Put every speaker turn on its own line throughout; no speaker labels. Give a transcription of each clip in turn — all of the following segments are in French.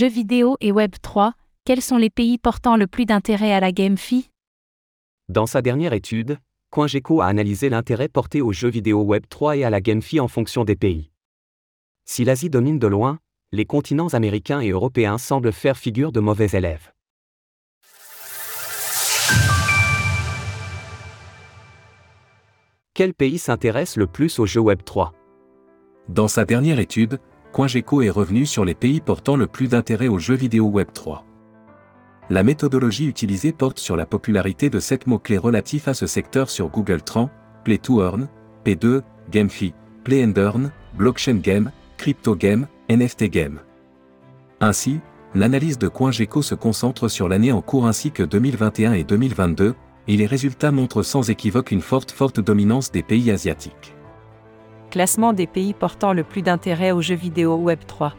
Jeux vidéo et Web 3, quels sont les pays portant le plus d'intérêt à la GameFi
Dans sa dernière étude, CoinGecko a analysé l'intérêt porté aux jeux vidéo Web 3 et à la GameFi en fonction des pays. Si l'Asie domine de loin, les continents américains et européens semblent faire figure de mauvais élèves. Quel pays s'intéresse le plus aux jeux Web 3
Dans sa dernière étude, CoinGecko est revenu sur les pays portant le plus d'intérêt aux jeux vidéo Web 3. La méthodologie utilisée porte sur la popularité de sept mots-clés relatifs à ce secteur sur Google Trends, Play to Earn, P2, GameFi, Play Blockchain Game, Crypto Game, NFT Game. Ainsi, l'analyse de CoinGecko se concentre sur l'année en cours ainsi que 2021 et 2022, et les résultats montrent sans équivoque une forte forte dominance des pays asiatiques.
Classement des pays portant le plus d'intérêt aux jeux vidéo Web 3.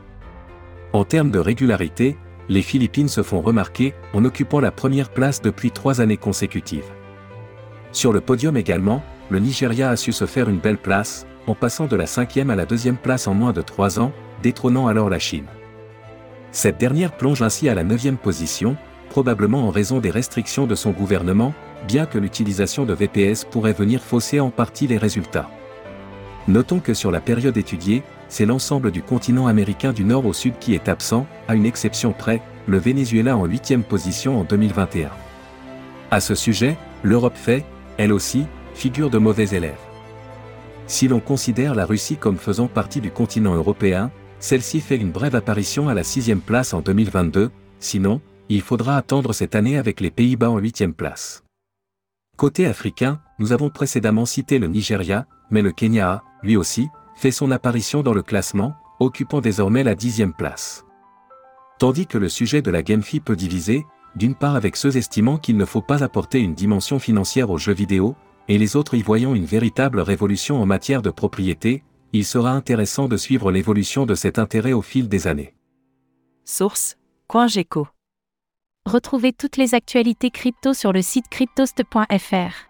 En termes de régularité, les Philippines se font remarquer en occupant la première place depuis trois années consécutives. Sur le podium également, le Nigeria a su se faire une belle place, en passant de la cinquième à la deuxième place en moins de trois ans, détrônant alors la Chine. Cette dernière plonge ainsi à la neuvième position, probablement en raison des restrictions de son gouvernement, bien que l'utilisation de VPS pourrait venir fausser en partie les résultats. Notons que sur la période étudiée, c'est l'ensemble du continent américain du nord au sud qui est absent, à une exception près, le Venezuela en huitième position en 2021. À ce sujet, l'Europe fait, elle aussi, figure de mauvais élèves. Si l'on considère la Russie comme faisant partie du continent européen, celle-ci fait une brève apparition à la sixième place en 2022, sinon, il faudra attendre cette année avec les Pays-Bas en huitième place. Côté africain, nous avons précédemment cité le Nigeria, mais le Kenya a, lui aussi, fait son apparition dans le classement, occupant désormais la dixième place. Tandis que le sujet de la GameFi peut diviser, d'une part avec ceux estimant qu'il ne faut pas apporter une dimension financière aux jeux vidéo, et les autres y voyant une véritable révolution en matière de propriété, il sera intéressant de suivre l'évolution de cet intérêt au fil des années.
Source CoinGecko.
Retrouvez toutes les actualités crypto sur le site cryptost.fr.